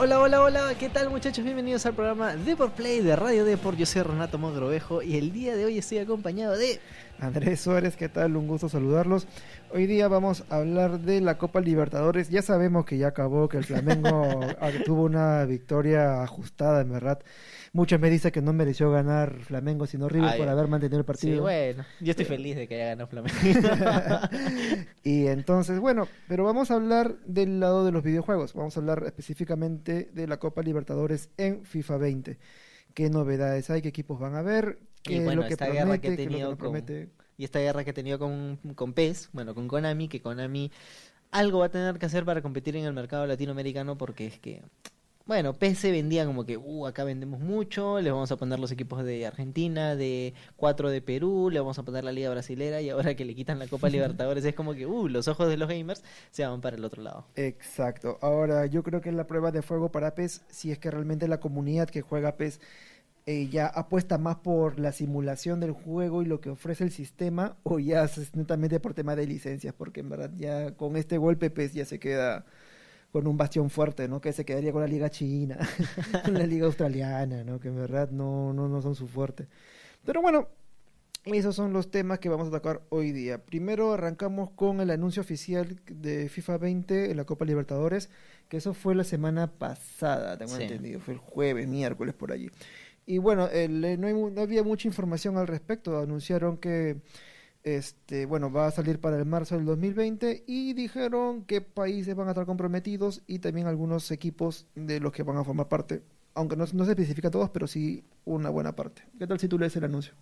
Hola, hola, hola, ¿qué tal muchachos? Bienvenidos al programa Deport Play de Radio Deport. Yo soy Renato Mogrovejo y el día de hoy estoy acompañado de... Andrés Suárez, ¿qué tal? Un gusto saludarlos. Hoy día vamos a hablar de la Copa Libertadores. Ya sabemos que ya acabó, que el Flamengo tuvo una victoria ajustada, en verdad. Muchos me dicen que no mereció ganar Flamengo, sino River por haber mantenido el partido. Sí, bueno, yo estoy feliz de que haya ganado Flamengo. y entonces, bueno, pero vamos a hablar del lado de los videojuegos. Vamos a hablar específicamente de la Copa Libertadores en FIFA 20. ¿Qué novedades hay? ¿Qué equipos van a ver? ¿Qué y bueno, lo que esta promete, guerra que he tenido con, y esta guerra que he tenido con, con PES, bueno, con Konami, que Konami algo va a tener que hacer para competir en el mercado latinoamericano porque es que bueno, se vendía como que, uh, acá vendemos mucho, le vamos a poner los equipos de Argentina, de cuatro de Perú, le vamos a poner la Liga Brasilera y ahora que le quitan la Copa Libertadores es como que, uh, los ojos de los gamers se van para el otro lado. Exacto. Ahora, yo creo que la prueba de fuego para PES, si es que realmente la comunidad que juega PES eh, ya apuesta más por la simulación del juego y lo que ofrece el sistema, o ya es netamente por tema de licencias, porque en verdad ya con este golpe PES ya se queda con un bastión fuerte, ¿no? Que se quedaría con la liga china, con la liga australiana, ¿no? Que en verdad no, no, no son su fuerte. Pero bueno, esos son los temas que vamos a tocar hoy día. Primero arrancamos con el anuncio oficial de FIFA 20 en la Copa Libertadores, que eso fue la semana pasada, tengo Sí. entendido, fue el jueves, miércoles por allí. Y bueno, el- eh, no, hay mu- no había mucha información al respecto, anunciaron que este, bueno, va a salir para el marzo del 2020 y dijeron qué países van a estar comprometidos y también algunos equipos de los que van a formar parte, aunque no, no se especifica todos, pero sí una buena parte. ¿Qué tal si tú lees el anuncio?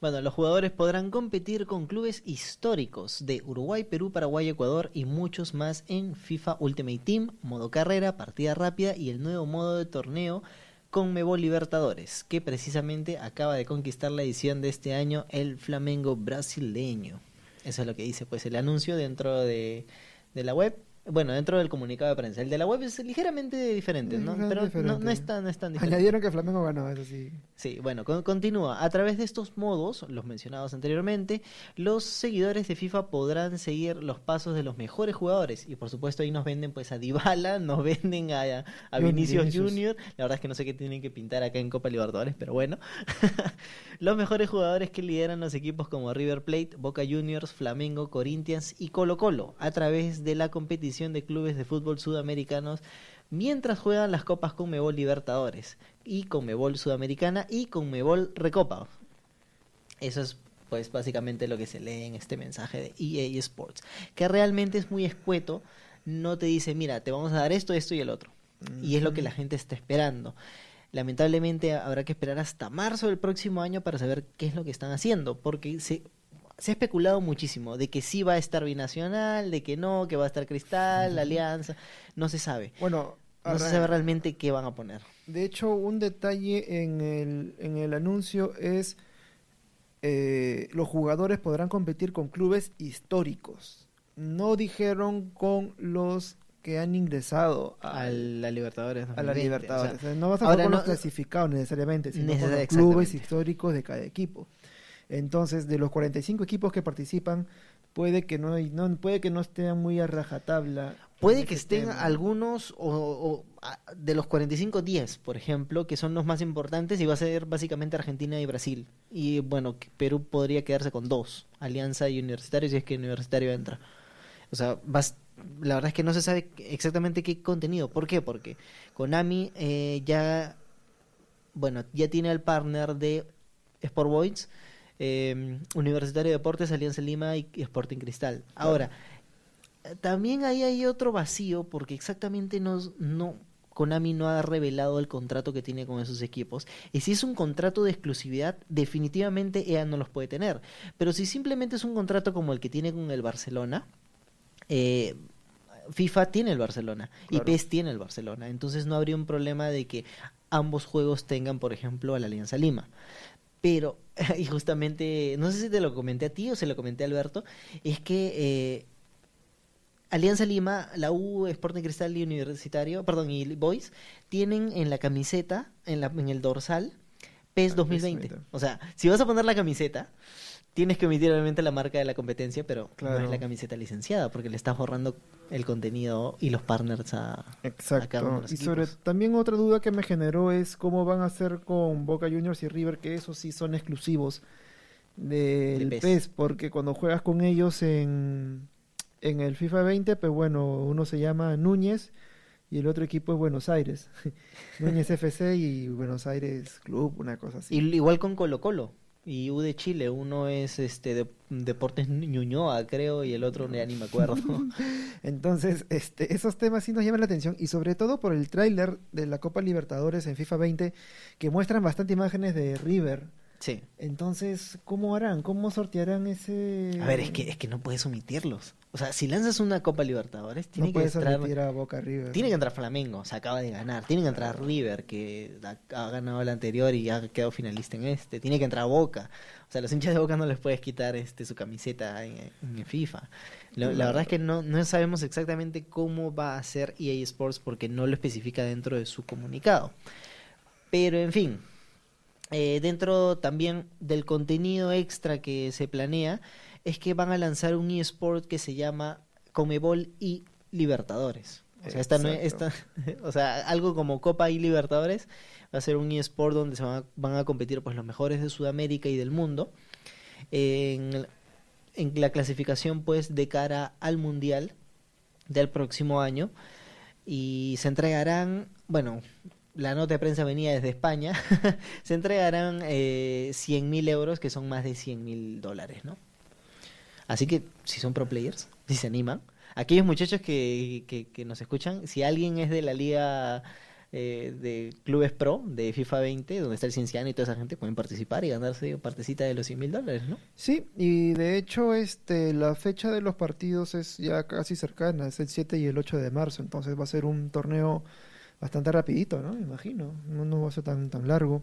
Bueno, los jugadores podrán competir con clubes históricos de Uruguay, Perú, Paraguay, Ecuador y muchos más en FIFA Ultimate Team, modo carrera, partida rápida y el nuevo modo de torneo Conmebol Libertadores, que precisamente acaba de conquistar la edición de este año el Flamengo brasileño. Eso es lo que dice pues el anuncio dentro de, de la web. Bueno, dentro del comunicado de prensa. El de la web es ligeramente diferente, ¿no? Pero no, diferente. no es tan, no es tan diferente. Añadieron que Flamengo ganó, eso sí. Sí, bueno, con- continúa. A través de estos modos, los mencionados anteriormente, los seguidores de FIFA podrán seguir los pasos de los mejores jugadores. Y por supuesto ahí nos venden pues a Dybala, nos venden a, a Vinicius. Junior. La verdad es que no sé qué tienen que pintar acá en Copa Libertadores, pero bueno. los mejores jugadores que lideran los equipos como River Plate, Boca Juniors, Flamengo, Corinthians y Colo Colo, a través de la competición de clubes de fútbol sudamericanos mientras juegan las copas Conmebol Libertadores y Conmebol Sudamericana y Conmebol Recopa. Eso es pues básicamente lo que se lee en este mensaje de EA Sports, que realmente es muy escueto, no te dice, mira, te vamos a dar esto, esto y el otro. Y es lo que la gente está esperando. Lamentablemente habrá que esperar hasta marzo del próximo año para saber qué es lo que están haciendo, porque se, se ha especulado muchísimo de que sí va a estar binacional, de que no, que va a estar Cristal, la Alianza, no se sabe. Bueno, No se sabe realmente qué van a poner. de hecho, un detalle en el, en el anuncio es eh, los jugadores podrán competir con clubes históricos. No dijeron con los que han ingresado A la Libertadores. a la 2020, Libertadores. o sea, O sea, no vas a jugar con no- los clasificados necesariamente, sino con los clubes históricos de cada equipo. Entonces, de los 45 equipos que participan, puede que no, no puede que no estén muy a rajatabla. Puede que estén tema. algunos o, de los 45 10, por ejemplo, que son los más importantes y va a ser básicamente Argentina y Brasil. Y bueno, Perú podría quedarse con dos, Alianza y Universitario si es que Universitario entra. O sea, vas- la verdad es que no se sabe exactamente qué contenido. ¿Por qué? Porque Konami eh, ya, bueno, ya tiene al partner de Sport Boys, eh, Universitario de Deportes, Alianza Lima y Sporting Cristal. Ahora, eh, también ahí hay otro vacío porque exactamente no, no Konami no ha revelado el contrato que tiene con esos equipos. Y si es un contrato de exclusividad, definitivamente EA no los puede tener. Pero si simplemente es un contrato como el que tiene con el Barcelona, eh, FIFA tiene el Barcelona y. PES tiene el Barcelona. Entonces no habría un problema de que ambos juegos tengan, por ejemplo, a la Alianza Lima. Pero, y justamente, no sé si te lo comenté a ti o se lo comenté a Alberto, es que eh, Alianza Lima, la U, Sporting Cristal y Universitario, perdón, y Boys, tienen en la camiseta, en, la, en el dorsal, PES Ah, 2020. PES O sea, si vas a poner la camiseta, tienes que omitir obviamente la marca de la competencia, pero no Claro. es la camiseta licenciada, porque le estás borrando el contenido y los partners a, a cada uno Exacto. de los Y sobre también otra duda que me generó es cómo van a hacer con Boca Juniors y River, que esos sí son exclusivos del De PES. PES, porque cuando juegas con ellos en, en el FIFA 20, pues bueno, uno se llama Núñez y el otro equipo es Buenos Aires. Núñez FC y Buenos Aires Club, una cosa así. Y igual con Colo Colo y U de Chile, uno es este de, Deportes Ñuñoa, creo, y el otro ya ni me acuerdo. Entonces, este, esos temas sí nos llaman la atención y sobre todo por el tráiler de la Copa Libertadores en FIFA 20 que muestran bastante imágenes de River. Sí. Entonces, ¿cómo harán? ¿Cómo sortearán ese...? A ver, es que, es que no puedes omitirlos. O sea, si lanzas una Copa Libertadores, tiene no que entrar, a Boca River. tiene que entrar Flamengo, se acaba de ganar. Tiene que entrar River, que ha, ha ganado el anterior y ha quedado finalista en este. Tiene que entrar Boca. O sea, los hinchas de Boca no les puedes quitar este su camiseta en, en FIFA. Lo- La verdad es que no, no sabemos exactamente cómo va a ser EA Sports porque no lo especifica dentro de su comunicado. Pero en fin, eh, dentro también del contenido extra que se planea es que van a lanzar un eSport que se llama Comebol y Libertadores. O sea, esta no es- esta- o sea, algo como Copa y Libertadores va a ser un eSport donde se van a, van a competir pues los mejores de Sudamérica y del mundo en, en la clasificación pues de cara al Mundial del próximo año y se entregarán, bueno, la nota de prensa venía desde España, se entregarán eh, 100 mil euros, que son más de 100 mil dólares, ¿no? Así que si son pro players, si se animan, aquellos muchachos que, que, que nos escuchan, si alguien es de la liga eh, de clubes pro de FIFA 20, donde está el Cienciano y toda esa gente, pueden participar y ganarse partecita de los 100 mil dólares, ¿no? Sí, y de hecho este la fecha de los partidos es ya casi cercana, es el 7 y el 8 de marzo, entonces va a ser un torneo bastante rapidito, ¿no? Me imagino, no, no va a ser tan, tan largo.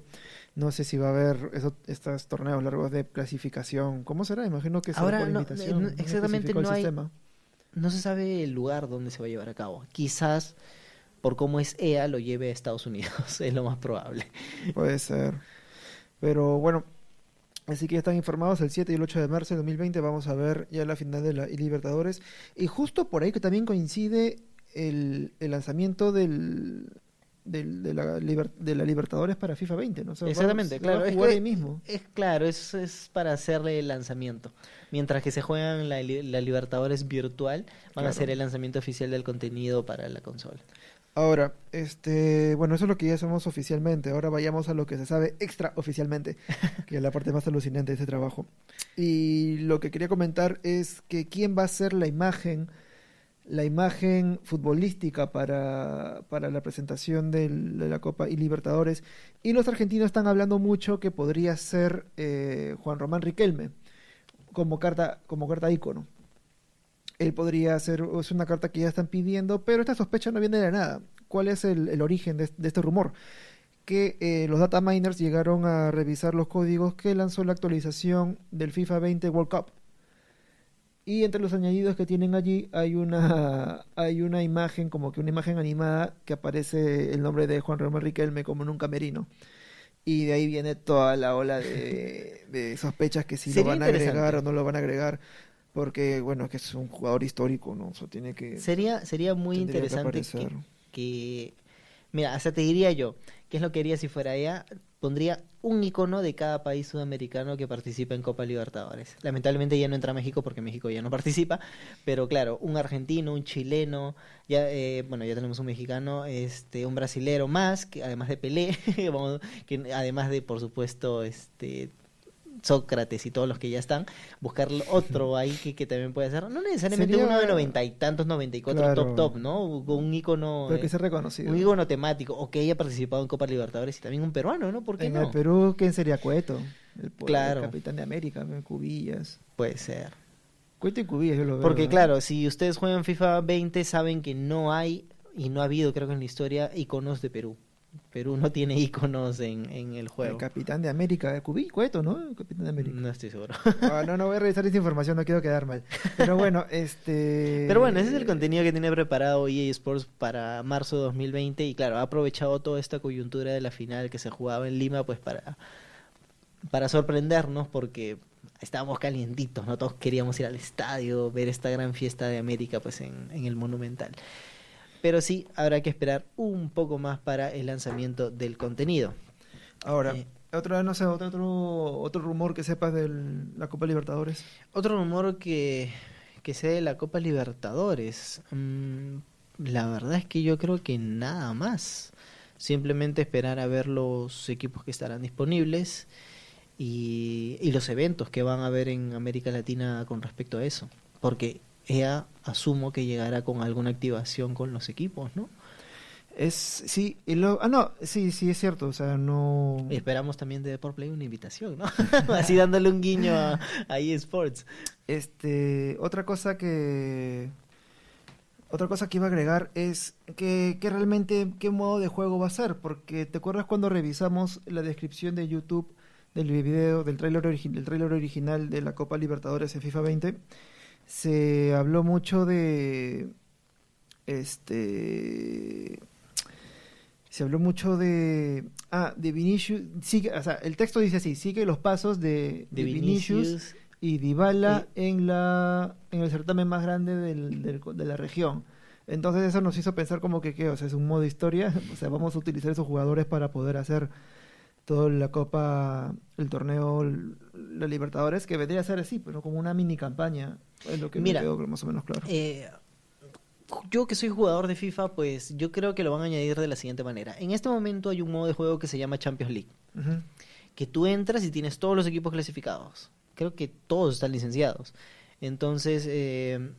No sé si va a haber eso- estos torneos largos de clasificación. ¿Cómo será? Imagino que será Ahora, por no, invitación. no, exactamente no hay- sistema. No se sabe el lugar donde se va a llevar a cabo. Quizás por cómo es EA lo lleve a Estados Unidos, es lo más probable. Puede ser. Pero bueno, así que ya están informados, el 7 y el 8 de marzo de 2020 vamos a ver ya la final de la Libertadores. Y justo por ahí que también coincide el, el lanzamiento del, del- de, la liber- de la Libertadores para FIFA 20, ¿no? O sea, Exactamente, claro, es jugar que- ahí mismo. Es claro, es, es para hacerle el lanzamiento. Mientras que se juegan la, la Libertadores virtual, van Claro. a hacer el lanzamiento oficial del contenido para la consola. Ahora, este, bueno, eso es lo que ya sabemos oficialmente. Ahora vayamos a lo que se sabe extraoficialmente, que es la parte más alucinante de este trabajo. Y lo que quería comentar es que quién va a ser la imagen, la imagen futbolística para, para la presentación de la Copa y Libertadores. Y los argentinos están hablando mucho que podría ser eh, Juan Román Riquelme como carta, como carta ícono él podría ser, es una carta que ya están pidiendo, pero esta sospecha no viene de nada. ¿Cuál es el, origen de, de este rumor? Que eh, los data miners llegaron a revisar los códigos que lanzó la actualización del FIFA 20 World Cup. Y entre los añadidos que tienen allí hay una, hay una imagen, como que una imagen animada, que aparece el nombre de Juan Román Riquelme como en un camerino. Y de ahí viene toda la ola de, de sospechas que si lo van a agregar o no lo van a agregar. Porque, bueno, que es un jugador histórico, ¿no? Eso tiene que... Sería, sería muy que interesante que- Mira, hasta te diría yo, ¿qué es lo que haría si fuera ella? Pondría un icono de cada país sudamericano que participa en Copa Libertadores. Lamentablemente ya no entra México porque México ya no participa, pero claro, un argentino, un chileno, ya eh, bueno, ya tenemos un mexicano, este, un brasilero más, que además de Pelé, que además de por supuesto este Sócrates y todos los que ya están, buscar otro ahí que, que también puede ser, no necesariamente Sería- uno de noventa y tantos, noventa y cuatro top top, ¿no? Con un icono, Pero que eh, sea reconocido. un icono temático, o que haya participado en Copa Libertadores y también un peruano, ¿no? ¿Por qué en no? el Perú, ¿quién sería Cueto? El, po- el Claro. capitán de América. Cubillas. Puede ser. Cueto y Cubillas yo lo veo. Porque ¿no? claro, si ustedes juegan FIFA 20 saben que no hay y no ha habido, creo que en la historia, iconos de Perú. Perú no tiene iconos en, en el El juego. capitán de América, Cubillas, Cueto, ¿no? El capitán de América. No estoy seguro. Ah, no, no voy a revisar esa información, no quiero quedar mal. Pero bueno, este... Pero bueno, ese es el contenido que tiene preparado EA Sports para marzo de 2020 y claro, ha aprovechado toda esta coyuntura de la final que se jugaba en Lima pues para, para sorprendernos porque estábamos calientitos, ¿no? Todos queríamos ir al estadio, ver esta gran fiesta de América pues en, en el Monumental. Pero sí, habrá que esperar un poco más para el lanzamiento del contenido. Ahora, Eh, otra, no sé, otro, otro, otro rumor que sepas de la Copa Libertadores. Otro rumor que, que sé de la Copa Libertadores. mm, la verdad es que yo creo que nada más. Simplemente esperar a ver los equipos que estarán disponibles y, y los eventos que van a haber en América Latina con respecto a eso. Porque ella asumo que llegará con alguna activación con los equipos, ¿no? Es, sí, y lo, ah, no, sí, sí, es cierto, o sea, no... Esperamos también de por Play una invitación, ¿no? Así dándole un guiño a, a eSports. Este, otra cosa que... Otra cosa que iba a agregar es que, que realmente qué modo de juego va a ser, porque te acuerdas cuando revisamos la descripción de YouTube del video, del trailer, origi- del tráiler original de la Copa Libertadores en FIFA 20, se habló mucho de este se habló mucho de ah de Vinicius sigue o sea el texto dice así sigue los pasos de, De de Vinicius, Vinicius. y Dybala en la en el certamen más grande del, del- de la región entonces eso nos hizo pensar como que ¿qué? o sea es un modo historia o sea vamos a utilizar esos jugadores para poder hacer toda la Copa, el torneo, la Libertadores, que vendría a ser así, pero como una mini campaña, es lo que Mira, me quedó más o menos claro. Eh, yo que soy jugador de FIFA, pues yo creo que lo van a añadir de la siguiente manera. En este momento hay un modo de juego que se llama Champions League, que tú entras y tienes todos los equipos clasificados. Creo que todos están licenciados. Entonces, eh,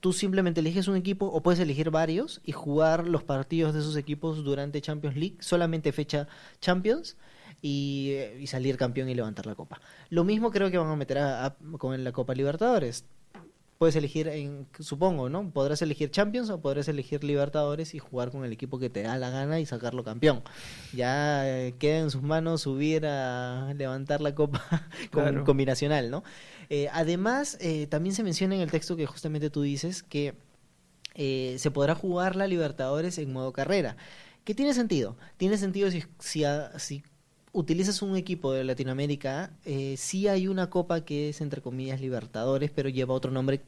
tú simplemente eliges un equipo o puedes elegir varios y jugar los partidos de esos equipos durante Champions League, solamente fecha Champions. Y, eh, y salir campeón y levantar la copa. Lo mismo creo que van a meter a- a- con la Copa Libertadores puedes elegir, en, supongo, ¿no? Podrás elegir Champions o podrás elegir Libertadores y jugar con el equipo que te da la gana y sacarlo campeón. Ya eh, queda en sus manos subir a levantar la copa con, Claro. combinacional, ¿no? Eh, además, eh, también se menciona en el texto que justamente tú dices que eh, se podrá jugar la Libertadores en modo carrera. ¿Qué tiene sentido? Tiene sentido si, si, a- si utilizas un equipo de Latinoamérica, eh, sí hay una copa que es entre comillas Libertadores, pero lleva otro nombre,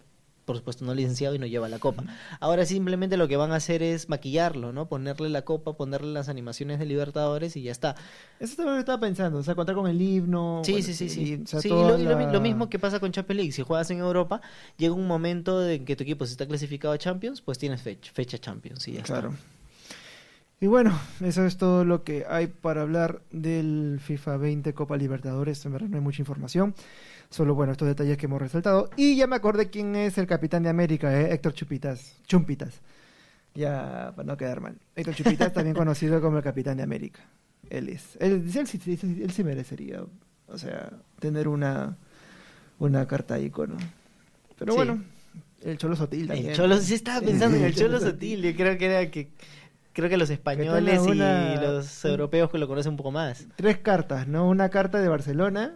por supuesto no licenciado y no lleva la copa. Ahora simplemente lo que van a hacer es maquillarlo, ¿no? Ponerle la copa, ponerle las animaciones de Libertadores y ya está. Eso también lo estaba pensando, o sea, contar con el himno. Sí, bueno, sí, sí, sí. y, o sea, Sí, y toda lo, la- lo mismo que pasa con Champions League. Si juegas en Europa, llega un momento en que tu equipo se está clasificado a Champions, pues tienes fecha, fecha Champions y ya Claro. está. Y bueno, eso es todo lo que hay para hablar del FIFA 20 Copa Libertadores. En verdad no hay mucha información. Solo, bueno, estos detalles que hemos resaltado. Y ya me acordé quién es el capitán de América, ¿eh? Héctor Chupitas. Chumpitas. Ya, para no quedar mal. Héctor Chupitas, también conocido como el capitán de América. Él es. Él, él, él sí merecería, o sea, tener una, una carta icono. Pero Sí. bueno, el Cholo Sotil también. El Cholo, sí estaba pensando en el Cholo. Sotil. Yo creo que era que. Creo que los españoles una- y los europeos que lo conocen un poco más. tres cartas, ¿no? Una carta de Barcelona,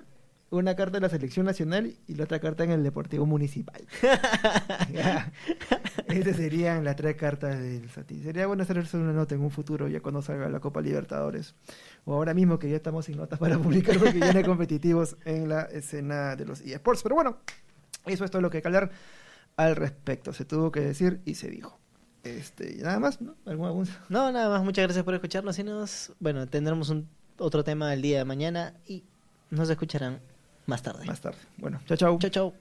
una carta de la selección nacional y la otra carta en el Deportivo Municipal. Esas serían las tres cartas del Sati. Sería bueno hacerse una nota en un futuro, ya cuando salga la Copa Libertadores. O ahora mismo que ya estamos sin notas para publicar porque ya no hay competitivos en la escena de los eSports. Pero bueno, eso es todo lo que hay que hablar al respecto. Se tuvo que decir y se dijo. Este, nada más, ¿no? ¿Algún, algún- No, nada más. Muchas gracias por escucharnos. Y nos. Bueno, tendremos un, otro tema el día de mañana y nos escucharán más tarde. más tarde? Bueno, chao, chao. Chao, chao.